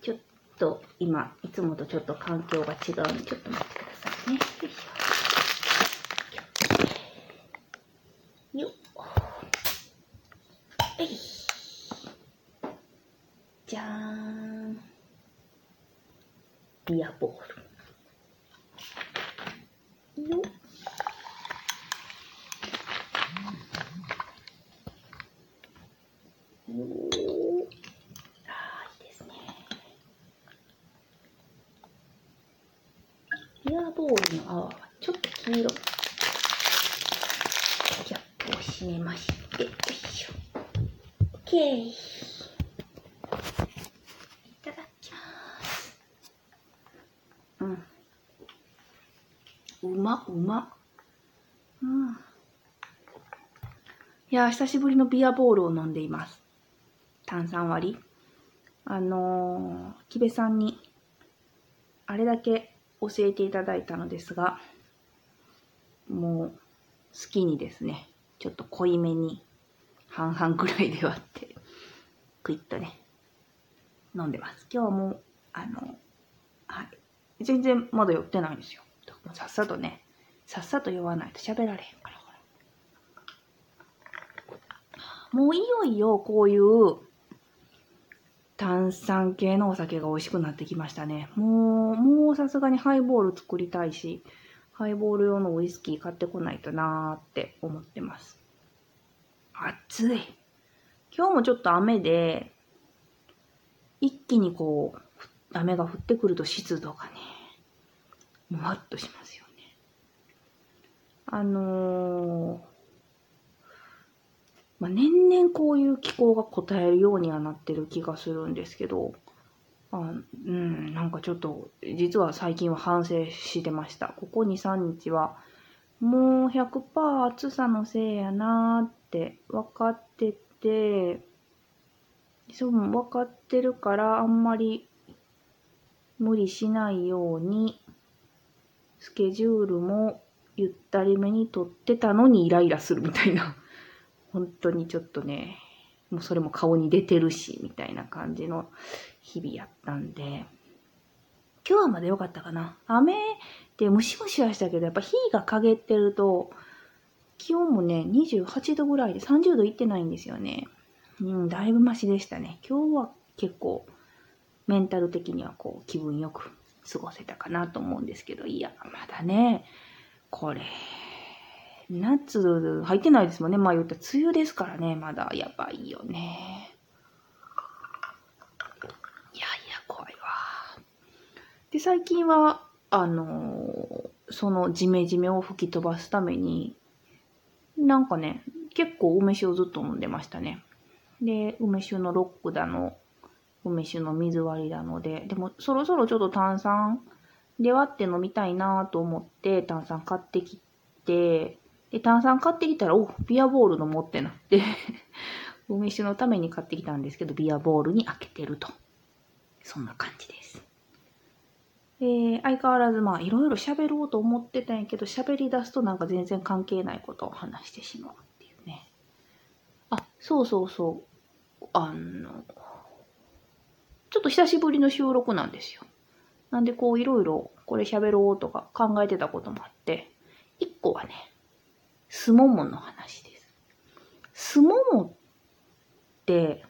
ちょっと今、いつもとちょっと環境が違うので、ちょっと待ってくださいね。よいしょ。よっ。い。じゃーん。ビアボール。よっ。よーあーいいですね。ビアボーの泡はちょっと黄色。キャップを閉めまして、よいしょ。OK。いただきます。うん。うま、うま。うん。いやー、久しぶりのビアボールを飲んでいます。炭酸割り。あのー、木部さんに、あれだけ教えていただいたのですが、もう、好きにですね、ちょっと濃いめに、半々くらいで割って、クイッとね、飲んでます。今日はもう、あの、はい。全然まだ酔ってないんですよ。さっさとね、さっさと酔わないと喋られへんから。もういよいよこういう炭酸系のお酒が美味しくなってきましたね。もう、もうさすがにハイボール作りたいし、ハイボール用のウイスキー買ってこないとなーって思ってます。暑い。今日もちょっと雨で、一気にこう、雨が降ってくると湿度がね、もわっとしますよね。あのー、まあ、年々こういう気候が応えるようにはなってる気がするんですけど、あうん、なんかちょっと、実は最近は反省してました。ここ2、3日は、もう100%暑さのせいやなーって分かってて、そう、分かってるからあんまり無理しないように、スケジュールもゆったりめに取ってたのにイライラするみたいな。本当にちょっとね、もうそれも顔に出てるし、みたいな感じの日々やったんで、今日はまだ良かったかな。雨でムシムシはしたけど、やっぱ日が陰ってると、気温もね、28度ぐらいで30度いってないんですよね。うん、だいぶマシでしたね。今日は結構、メンタル的にはこう、気分よく過ごせたかなと思うんですけど、いや、まだね、これ、夏入ってないですもんね。まあ言ったら梅雨ですからね。まだやばいよね。いやいや、怖いわ。で、最近は、あのーそのジメジメを吹き飛ばすために、なんかね、結構梅酒をずっと飲んでましたね。で、梅酒のロックだの、梅酒の水割りだので、でもそろそろちょっと炭酸で割って飲みたいなと思って炭酸買ってきて、で、炭酸買ってきたら、お、ビアボール飲もうってなって、梅酒 のために買ってきたんですけど、ビアボールに開けてると。そんな感じです。えー、相変わらずまあ、いろいろ喋ろうと思ってたんやけど、喋り出すとなんか全然関係ないことを話してしまうっていうね。あ、そうそうそう。あの、ちょっと久しぶりの収録なんですよ。なんでこういろいろこれ喋ろうとか考えてたこともあって、一個はね、すももの話です。すももって、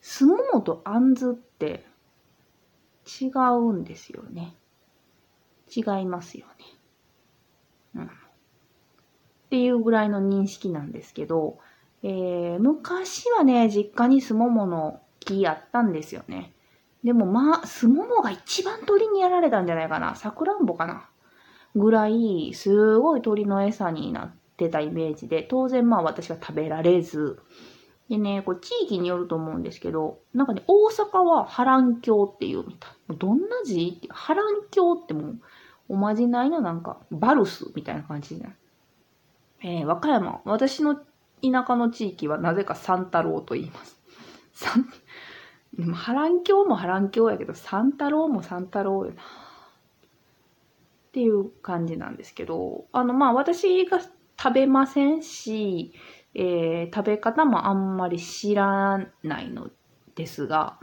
すももとあんずって違うんですよね。違いますよね。うん。っていうぐらいの認識なんですけど、えー、昔はね、実家にすももの木あったんですよね。でもまあ、すももが一番鳥にやられたんじゃないかな。さくらんぼかな。ぐらい、すごい鳥の餌になってたイメージで、当然まあ私は食べられず、でね、これ地域によると思うんですけど、なんかね、大阪は波乱鏡っていうみたい。どんな字って、波乱鏡ってもう、おまじないのなんか、バルスみたいな感じじゃない？えー、和歌山、私の田舎の地域はなぜか三太郎と言います。三、でも波乱鏡も波乱鏡やけど、三太郎も三太郎よな。っていう感じなんですけど、あの、まあ、私が食べませんし、えー、食べ方もあんまり知らないのですが、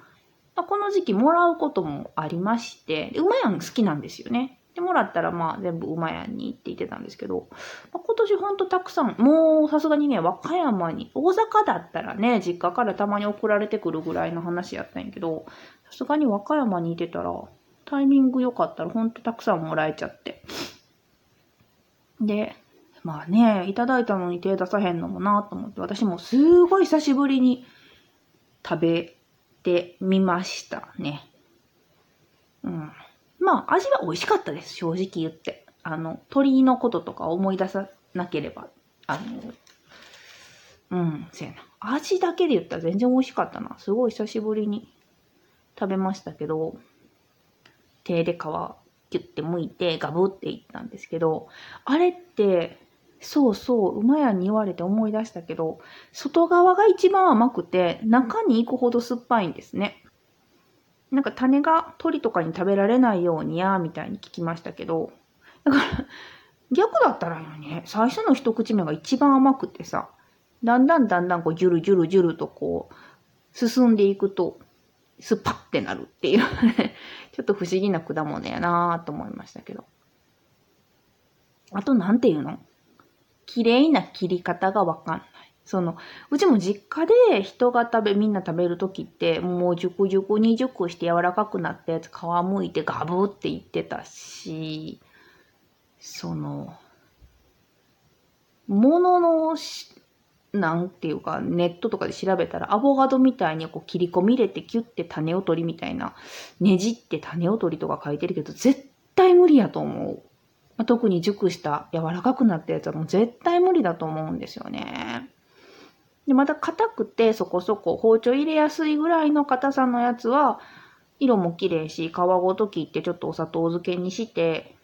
まあ、この時期もらうこともありまして、馬やん好きなんですよね。でもらったらまあ全部馬やんにって言ってたんですけど、まあ、今年ほんとたくさん、もうさすがにね、和歌山に、大阪だったらね、実家からたまに送られてくるぐらいの話やったんやけど、さすがに和歌山にいてたら、タイミング良かったらほんとたくさんもらえちゃって。で、まあね、いただいたのに手出さへんのもなと思って、私もすごい久しぶりに食べてみましたね。うん。まあ、味は美味しかったです、正直言って。あの、鳥のこととか思い出さなければ。あの、うん、せやな。味だけで言ったら全然美味しかったな。すごい久しぶりに食べましたけど、手で皮キュッて剥いてガブっていったんですけど、あれって、そうそう、馬屋に言われて思い出したけど、外側が一番甘くて、中に行くほど酸っぱいんですね。なんか種が鳥とかに食べられないようにや、みたいに聞きましたけど、だから、逆だったらいいのにね、最初の一口目が一番甘くてさ、だんだんだんだんこう、ジュルジュルジュルとこう、進んでいくと、スパッてなるっていう、ちょっと不思議な果物やなぁと思いましたけど。あと、なんていうの？綺麗な切り方がわかんない。その、うちも実家で人が食べ、みんな食べるときって、もう熟熟に熟して柔らかくなったやつ皮むいてガブって言ってたし、その、もののなんていうか、ネットとかで調べたら、アボカドみたいにこう切り込み入れてキュッて種を取りみたいな、ねじって種を取りとか書いてるけど、絶対無理やと思う。まあ、特に熟した柔らかくなったやつはもう絶対無理だと思うんですよね。で、また硬くてそこそこ包丁入れやすいぐらいの硬さのやつは、色も綺麗し、皮ごと切ってちょっとお砂糖漬けにして、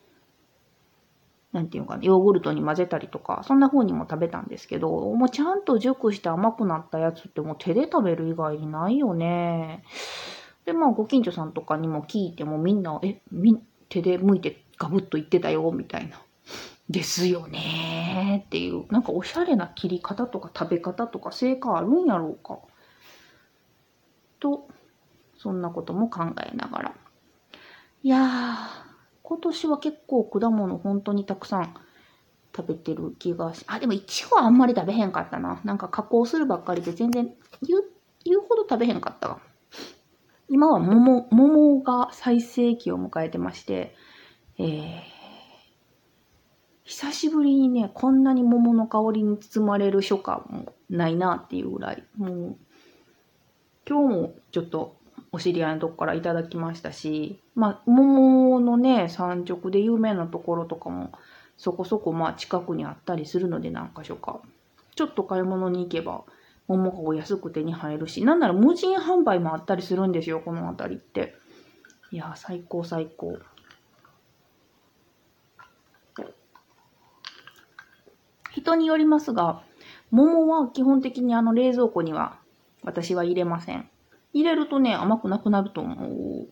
なんていうかな、ヨーグルトに混ぜたりとか、そんな風にも食べたんですけど、もうちゃんと熟して甘くなったやつってもう手で食べる以外にないよね。で、まあ、ご近所さんとかにも聞いてもみんな、え、み、手で剥いてガブッと言ってたよ、みたいな。ですよねっていう、なんかおしゃれな切り方とか食べ方とか成果あるんやろうか。と、そんなことも考えながら。いやー、今年は結構果物本当にたくさん食べてる気がし、あ、でもいちごはあんまり食べへんかったな。なんか加工するばっかりで全然言う、言うほど食べへんかったわ。今は桃、桃が最盛期を迎えてまして、えー、久しぶりにね、こんなに桃の香りに包まれる初夏もないなっていうぐらい、もう、今日もちょっとお知り合いのとこからいただきましたし、まあ、桃のね、産直で有名なところとかも、そこそこまあ近くにあったりするので何か所か。ちょっと買い物に行けば、桃がお安く手に入るし、なんなら無人販売もあったりするんですよ、この辺りって。いや、最高最高。人によりますが、桃は基本的にあの冷蔵庫には私は入れません。入れるとね、甘くなくなると思う。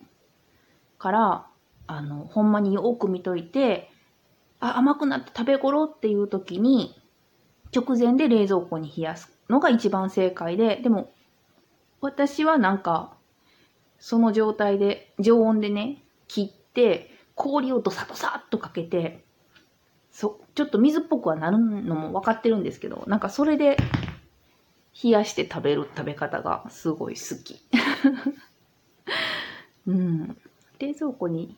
から、あの、ほんまによく見といて、あ、甘くなって食べ頃っていう時に、直前で冷蔵庫に冷やすのが一番正解で、でも、私はなんか、その状態で、常温でね、切って、氷をドサドサっとかけて、そ、ちょっと水っぽくはなるのも分かってるんですけど、なんかそれで冷やして食べる食べ方がすごい好き。うん。冷蔵庫に、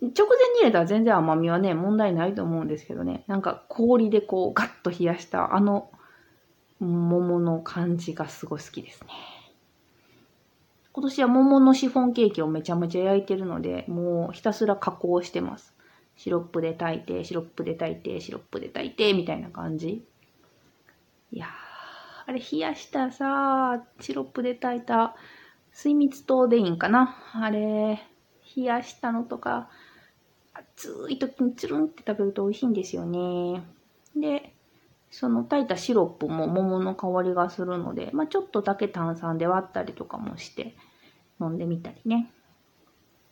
直前に入れたら全然甘みはね、問題ないと思うんですけどね。なんか氷でこうガッと冷やしたあの桃の感じがすごい好きですね。今年は桃のシフォンケーキをめちゃめちゃ焼いてるので、もうひたすら加工してます。シロップで炊いて、シロップで炊いて、シロップで炊いて、みたいな感じ。いやー、あれ冷やしたさ、シロップで炊いた水蜜糖でいいんかな？あれ、冷やしたのとか、暑い時につるんって食べると美味しいんですよね。で、その炊いたシロップも桃の香りがするので、まあ、ちょっとだけ炭酸で割ったりとかもして飲んでみたりね。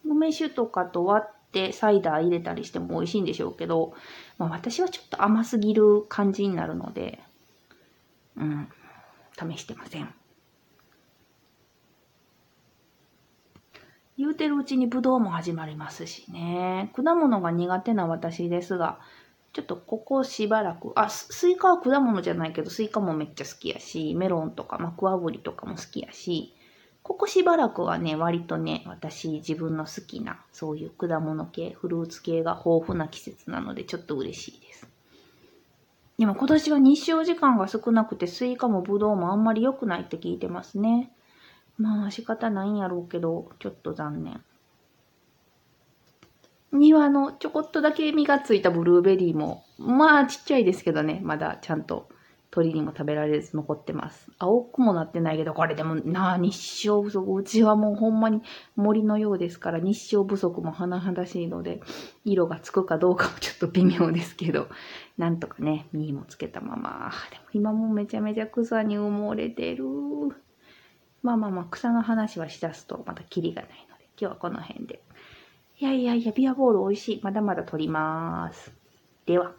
梅酒とかと割ってサイダー入れたりしても美味しいんでしょうけど、まあ私はちょっと甘すぎる感じになるので、うん、試してません。言うてるうちにブドウも始まりますしね。果物が苦手な私ですが、ちょっとここしばらく、あ、スイカは果物じゃないけど、スイカもめっちゃ好きやし、メロンとかマクワウリとかも好きやし、ここしばらくはね、割とね、私自分の好きな、そういう果物系、フルーツ系が豊富な季節なので、ちょっと嬉しいです。でも今年は日照時間が少なくて、スイカもブドウもあんまり良くないって聞いてますね。まあ仕方ないんやろうけど、ちょっと残念。庭のちょこっとだけ実がついたブルーベリーも、まあちっちゃいですけどね、まだちゃんと鳥にも食べられず残ってます。青くもなってないけど、これでもなあ、日照不足。うちはもうほんまに森のようですから、日照不足も甚だしいので、色がつくかどうかもちょっと微妙ですけど、なんとかね、実もつけたまま。でも今もめちゃめちゃ草に埋もれてる。まあまあまあ、草の話はしだすとまたキリがないので、今日はこの辺で。いやいやいや、ビアボール美味しい。まだまだ取ります。では。